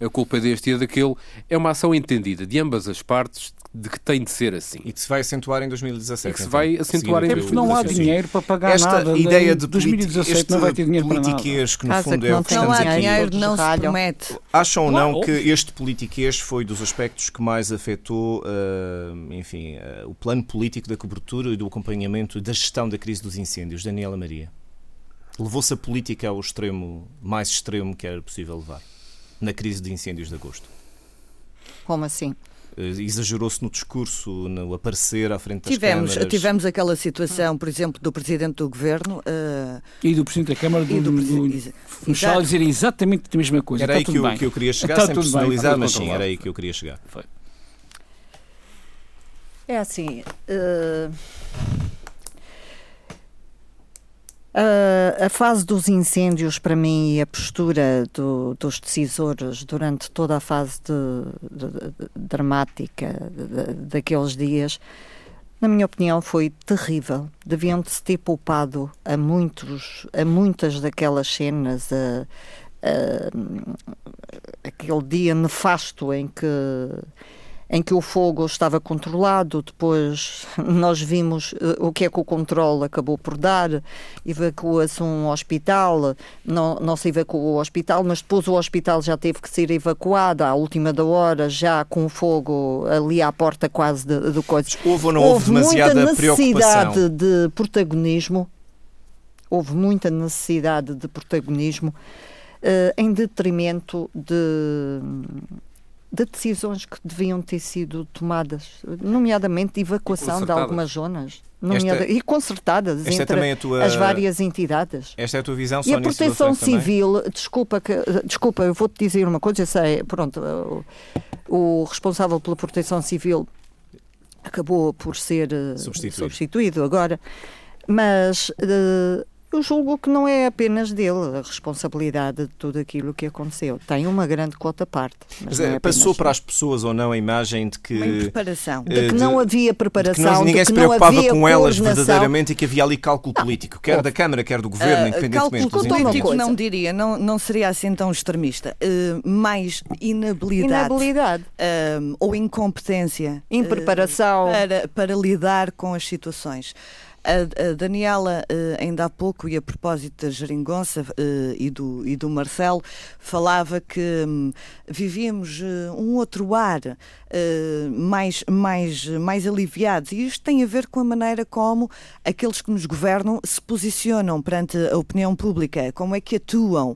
a culpa deste e daquele, é uma ação entendida de ambas as partes de que tem de ser assim. E que se vai acentuar em 2017. E que se vai então, acentuar em 2017. porque não há dinheiro para pagar Esta nada. ideia de 2017 não vai ter dinheiro para nada. que no fundo é o que não estamos há aqui. dinheiro, não se promete. Acham ou não que este politiquês foi dos aspectos que mais afetou, uh, enfim, uh, o plano político da cobertura e do acompanhamento e da gestão da crise dos incêndios? Daniela Maria. Levou-se a política ao extremo mais extremo que era possível levar? Na crise de incêndios de agosto. Como assim? Eh, exagerou-se no discurso, no aparecer à frente das tivemos, câmaras. Tivemos aquela situação, por exemplo, do Presidente do Governo... Uh... E do Presidente da Câmara do, do, do Funchal dizer exatamente a mesma coisa. Era aí que eu, que eu, queria chegar, Está sem personalizar, mas sim, era aí que eu queria chegar. Foi. É assim... Uh Uh, a fase dos incêndios, para mim, e a postura do, dos decisores durante toda a fase de, de, de, dramática daqueles dias, na minha opinião, foi terrível. Deviam-se ter poupado a, muitos, a muitas daquelas cenas, a, a, aquele dia nefasto em que em que o fogo estava controlado, depois nós vimos uh, o que é que o controle acabou por dar, evacua-se um hospital, não, não se evacuou o hospital, mas depois o hospital já teve que ser evacuado à última da hora, já com o fogo ali à porta quase do de coisa. Houve ou não houve, houve demasiada muita necessidade de protagonismo, houve muita necessidade de protagonismo uh, em detrimento de de decisões que deviam ter sido tomadas, nomeadamente de evacuação de algumas zonas. Esta, e concertadas entre é tua, as várias entidades. Esta é a tua visão, E a proteção civil, desculpa, que, desculpa, eu vou-te dizer uma coisa, eu sei, pronto, o, o responsável pela proteção civil acabou por ser uh, substituído. substituído agora. Mas uh, eu julgo que não é apenas dele a responsabilidade de tudo aquilo que aconteceu. Tem uma grande cota parte. Mas, mas é, passou para as pessoas ou não a imagem de que. Uma preparação. De que não havia preparação. De que ninguém de que se preocupava com elas verdadeiramente e que havia ali cálculo político, quer da Câmara, quer do Governo, uh, independentemente cálculo dos político não diria, não, não seria assim tão extremista. Uh, mais inabilidade. Inabilidade. Uh, ou incompetência. Impreparação. para, para lidar com as situações. A, Daniela, uh, ainda há pouco, e a propósito da Geringonça uh, e, do, e do Marcelo, falava que um, vivíamos uh, um outro ar mais, mais, mais aliviados. E isto tem a ver com a maneira como aqueles que nos governam se posicionam perante a opinião pública, como é que atuam.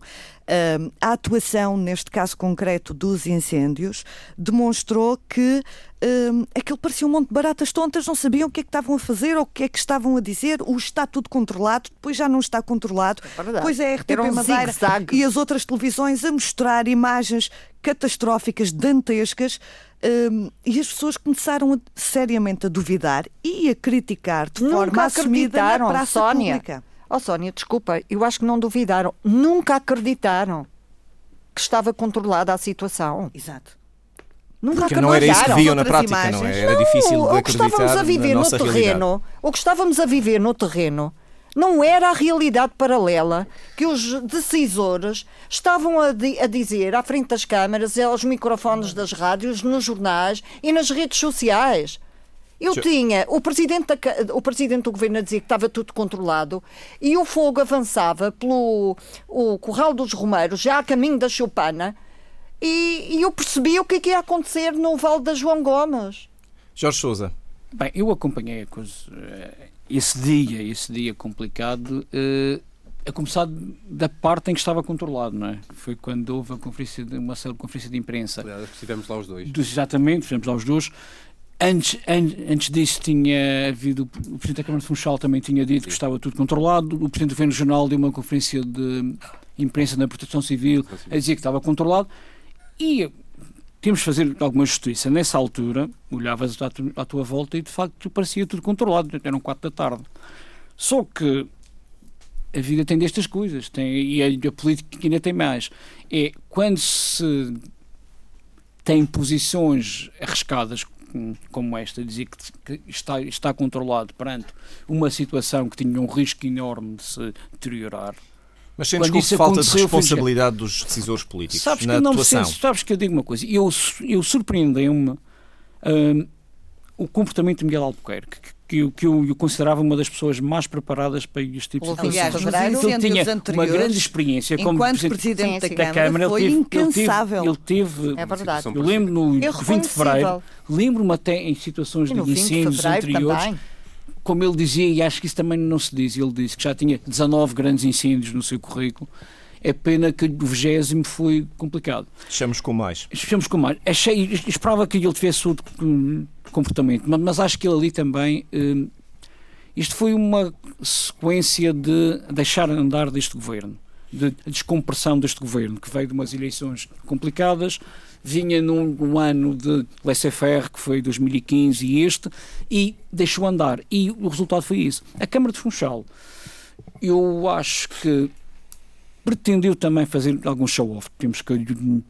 A atuação, neste caso concreto, dos incêndios, demonstrou que uh, aquilo parecia um monte de baratas tontas, não sabiam o que é que estavam a fazer ou o que é que estavam a dizer, o está tudo controlado, depois já não está controlado, é depois é a RTP um Madeira e as outras televisões a mostrar imagens catastróficas, dantescas, um, e as pessoas começaram a, seriamente a duvidar e a criticar de Nunca forma assumida na praça Sónia. pública. Oh, Sónia, desculpa, eu acho que não duvidaram. Nunca acreditaram que estava controlada a situação. Exato. Nunca Porque não era isso que viam na prática, não é? Era não, difícil de o que estávamos a viver no terreno, realidade. o que estávamos a viver no terreno não era a realidade paralela que os decisores estavam a, di a dizer à frente das câmaras, aos microfones das rádios, nos jornais e nas redes sociais. Eu tinha o presidente, da, o presidente do governo a dizer que estava tudo controlado e o fogo avançava pelo o Corral dos Romeiros, já a caminho da Chupana, e, e eu percebi o que, é que ia acontecer no Vale da João Gomes. Jorge Souza. Bem, eu acompanhei a coisa, eh, esse dia, esse dia complicado, uh, a começar da parte em que estava controlado, não é? Foi quando houve a conferência de, uma conferência de imprensa. Aliás, estivemos lá os dois. Exatamente, estivemos lá os dois. Antes, an, antes disso tinha havido, o Presidente da Câmara de Funchal também tinha dito que estava tudo controlado, o Presidente do Governo Regional deu uma conferência de imprensa na Proteção Civil a dizer que estava controlado e temos de fazer alguma justiça. Nessa altura, olhavas à, tu, à tua volta e de facto parecia tudo controlado, eram quatro da tarde. Só que a vida tem destas coisas, tem, e a, a política ainda tem mais. É quando se tem posições arriscadas como esta, dizer que, está, está controlado perante uma situação que tinha um risco enorme de se deteriorar. Mas sentes que falta de responsabilidade dos decisores políticos sabes na que não atuação? Sento, sabes que eu digo uma coisa, eu, eu surpreendei-me hum, o comportamento de Miguel Albuquerque, que, que, eu, que eu, considerava uma das pessoas mais preparadas para este tipo de situações. Aliás, ele tinha uma grande experiência como presidente, presidente da, da Câmara, foi ele teve, incansável. Ele teve, é verdade. eu lembro no 20 de fevereiro, lembro-me até em situações de incêndios anteriores, também. como ele dizia, e acho que isso também não se diz, ele disse que já tinha 19 grandes incêndios no seu currículo, é pena que o vigésimo foi complicado. Estamos com mais. Estamos com mais. Achei, esperava que ele tivesse outro comportamento, mas acho que ele ali também. Uh, isto foi uma sequência de deixar andar deste governo, de descompressão deste governo, que veio de umas eleições complicadas, vinha num, num ano de laissez-faire, que foi 2015 e este, e deixou andar. E o resultado foi isso. A Câmara de Funchal, eu acho que pretendeu também fazer algum show-off, temos que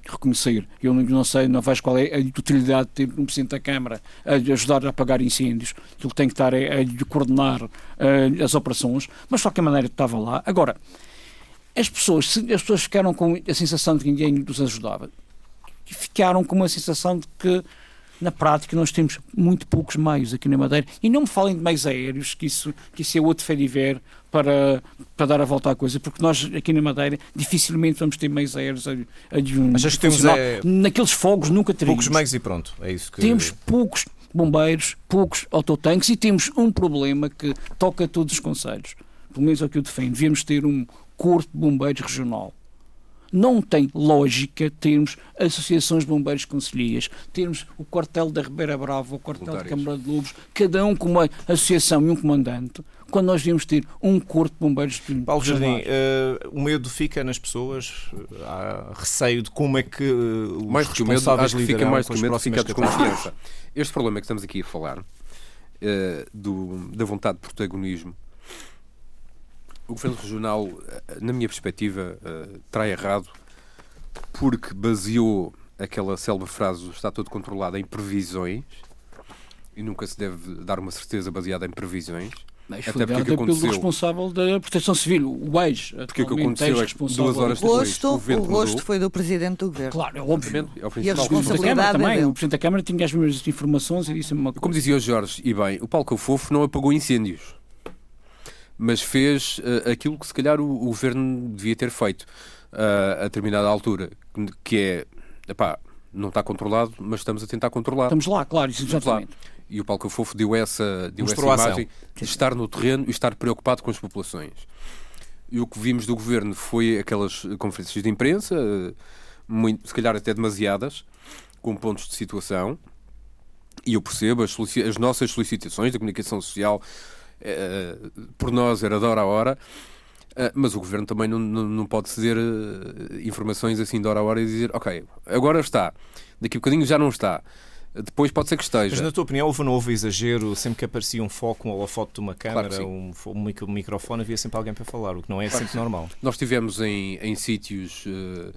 reconhecer. Eu não sei, não vejo qual é a utilidade de ter um Presidente da Câmara a ajudar a apagar incêndios, ele tem que estar a, a coordenar uh, as operações, mas de qualquer maneira estava lá. Agora, as pessoas, as pessoas ficaram com a sensação de que ninguém os ajudava. Ficaram com uma sensação de que na prática nós temos muito poucos meios aqui na Madeira. E não me falem de meios aéreos, que isso, que isso é outro fediver para, para dar a volta à coisa, porque nós aqui na Madeira dificilmente vamos ter meios aéreos a, a, Mas acho que temos é... naqueles fogos nunca teremos. Poucos meios e pronto, é isso que... Temos poucos bombeiros, poucos autotanques e temos um problema que toca a todos os conselhos. Pelo menos é o que eu defendo. Devíamos ter um corpo de bombeiros regional não tem lógica termos associações de bombeiros conselhias, termos o quartel da Ribeira Brava, o quartel da Câmara de Lobos, cada um com uma associação e um comandante, quando nós devíamos ter um corpo de bombeiros de Paulo Jardim, uh, o medo fica nas pessoas, há receio de como é que uh, os mais responsáveis que fica mais que o medo fica a desconfiança. Este problema que estamos aqui a falar uh, do, da vontade de protagonismo. O governo regional, na minha perspectiva, uh, terá errado porque baseou aquela célebre frase está todo controlado em previsões e nunca se deve dar uma certeza baseada em previsões. Mas foi Até porque aconteceu... pelo responsável da Proteção Civil, o ex. Porque o que aconteceu é que duas horas depois o rosto, o, rosto foi do Presidente do Governo. Claro, é óbvio. É o e a responsabilidade também. É o Presidente da Câmara tinha as mesmas informações e disse uma coisa. Como dizia o Jorge, e bem, o Paulo Fofo não apagou incêndios, mas fez uh, aquilo que se calhar o, o, Governo devia ter feito uh, a determinada altura, que é, epá, não está controlado, mas estamos a tentar controlar. Estamos lá, claro, isso exatamente e o Paulo Cafofo deu essa, deu essa imagem de estar no terreno e estar preocupado com as populações. E o que vimos do governo foi aquelas conferências de imprensa, muito, se calhar até demasiadas, com pontos de situação. E eu percebo as, as nossas solicitações da comunicação social, eh, por nós era de hora a hora, eh, mas o governo também não, não, não pode ceder eh, informações assim de hora a hora e dizer, ok, agora está, daqui a bocadinho já não está. Depois pode ser que esteja. Mas na tua opinião houve ou não houve exagero? Sempre que aparecia um foco, um holofote de uma câmara, claro um, um, microfone, havia sempre alguém para falar, o que não é claro sempre normal. Nós tivemos em, em sítios uh,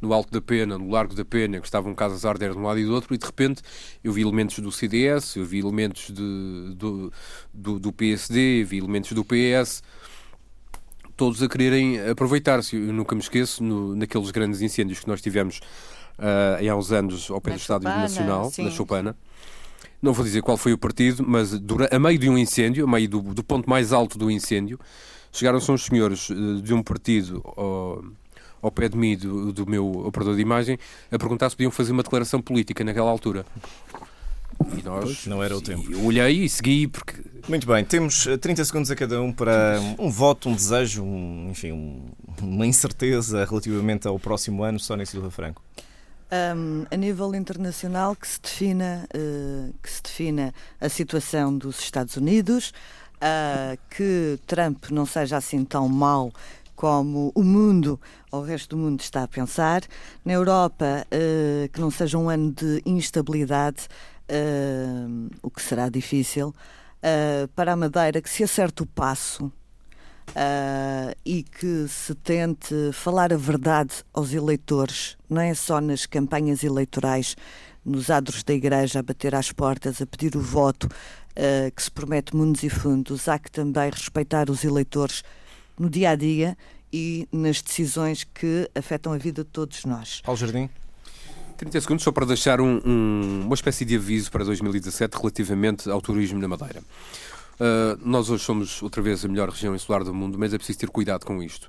no Alto da Pena, no Largo da Pena, que estavam casas a arder de um lado e do outro, e de repente eu vi elementos do CDS, eu vi elementos de, do, do, do PSD, vi elementos do PS todos a quererem aproveitar-se. Eu nunca me esqueço, no, naqueles grandes incêndios que nós tivemos uh, há uns anos ao pé na do Estádio Nacional, sim. na Chopana. Não vou dizer qual foi o partido, mas a meio de um incêndio, a meio do, do ponto mais alto do incêndio, chegaram-se uns senhores uh, de um partido ao, ao pé de mim, do, do meu operador de imagem, a perguntar se podiam fazer uma declaração política naquela altura. E nós, pois, não era o tempo. Eu olhei e segui porque. Muito bem, temos 30 eh, segundos a cada um para um voto, um desejo, um, enfim, um, uma incerteza relativamente ao próximo ano. Sónia Silva Franco. Um, a nível internacional que se defina uh, que se defina a situação dos Estados Unidos uh, que Trump não seja assim tão mau como o mundo ou o resto do mundo está a pensar. Na Europa uh, que não seja um ano de instabilidade o que será difícil para a Madeira que se acerte o passo Uh, e que se tente falar a verdade aos eleitores, não é só nas campanhas eleitorais, nos adros da igreja, a bater às portas, a pedir o voto, uh, que se promete mundos e fundos, há que também respeitar os eleitores no dia a dia e nas decisões que afetam a vida de todos nós. Paulo Jardim. 30 segundos só para deixar um, um, uma espécie de aviso para 2017 relativamente ao turismo na Madeira. Uh, nós hoje somos outra vez a melhor região insular do mundo, mas é preciso ter cuidado com isto.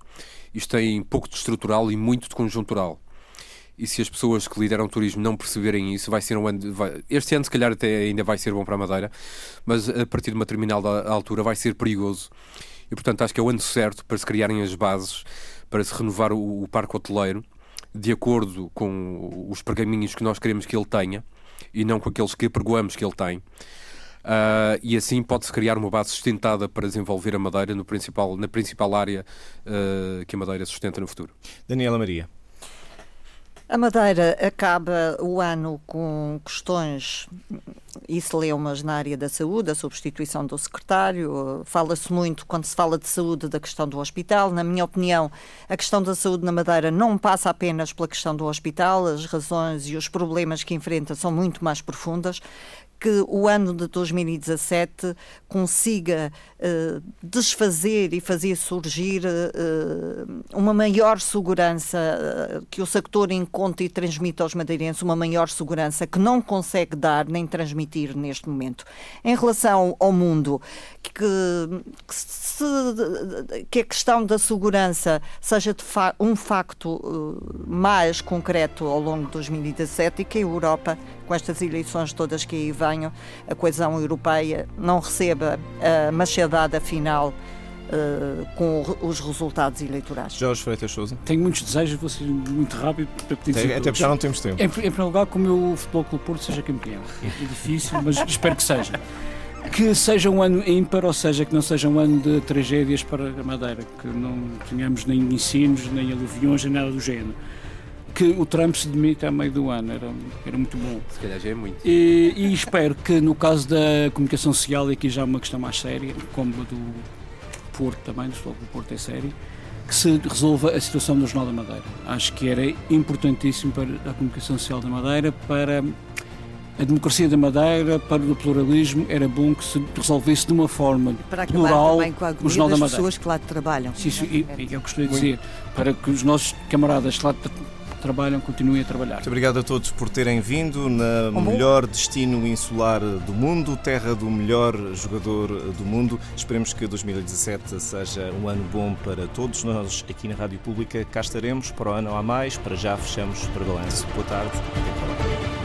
Isto tem pouco de estrutural e muito de conjuntural. E se as pessoas que lideram o turismo não perceberem isso, vai ser um ano. Vai, este ano, se calhar, até ainda vai ser bom para a Madeira, mas a partir de uma determinada altura vai ser perigoso. E, portanto, acho que é o ano certo para se criarem as bases, para se renovar o, o parque hoteleiro, de acordo com os pergaminhos que nós queremos que ele tenha e não com aqueles que apregoamos que ele tem. Uh, e assim pode-se criar uma base sustentada para desenvolver a Madeira no principal, na principal área uh, que a Madeira sustenta no futuro. Daniela Maria. A Madeira acaba o ano com questões e celeumas na área da saúde, a substituição do secretário. Fala-se muito, quando se fala de saúde, da questão do hospital. Na minha opinião, a questão da saúde na Madeira não passa apenas pela questão do hospital, as razões e os problemas que enfrenta são muito mais profundas que o ano de 2017 consiga uh, desfazer e fazer surgir uh, uma maior segurança, uh, que o sector encontre e transmita aos madeirenses uma maior segurança que não consegue dar nem transmitir neste momento. Em relação ao mundo, que, que, se, que a questão da segurança seja fa um facto mais concreto ao longo de 2017 e que a Europa, com estas eleições todas que aí vêm, a coesão europeia não receba a machadada final Uh, com os resultados eleitorais. Jorge Freitas Souza. Tenho muitos desejos, vou ser muito rápido para pedir Até, até porque já não temos tempo. Em, em primeiro lugar, que o meu Futebol Clube Porto seja campeão. É difícil, mas espero que seja. Que seja um ano ímpar, ou seja, que não seja um ano de tragédias para a Madeira, que não tenhamos nem ensinos, nem aluviões, nem nada do género que o Trump se demita a meio do ano, era, era muito bom. Se calhar já é muito. E, e espero que no caso da comunicação social, e aqui já é uma questão mais séria, como a do Porto também, do Futebol do Porto é sério, que se resolva a situação do Jornal da Madeira. Acho que era importantíssimo para a comunicação social da Madeira, para a democracia da Madeira, para o pluralismo, era bom que se resolvesse de uma forma para plural também com a o Jornal da das Madeira. pessoas que lá trabalham. Sim, sim, e, eu gostaria de dizer, para que os nossos camaradas que lá trabalham continuem a trabalhar. Muito obrigado a todos por terem vindo na bom. melhor destino insular do mundo, terra do melhor jogador do mundo. Esperemos que 2017 seja um ano bom para todos. Nós aqui na Rádio Pública cá estaremos para o ano a mais. Para já fechamos para balanço. Boa tarde. Até para lá.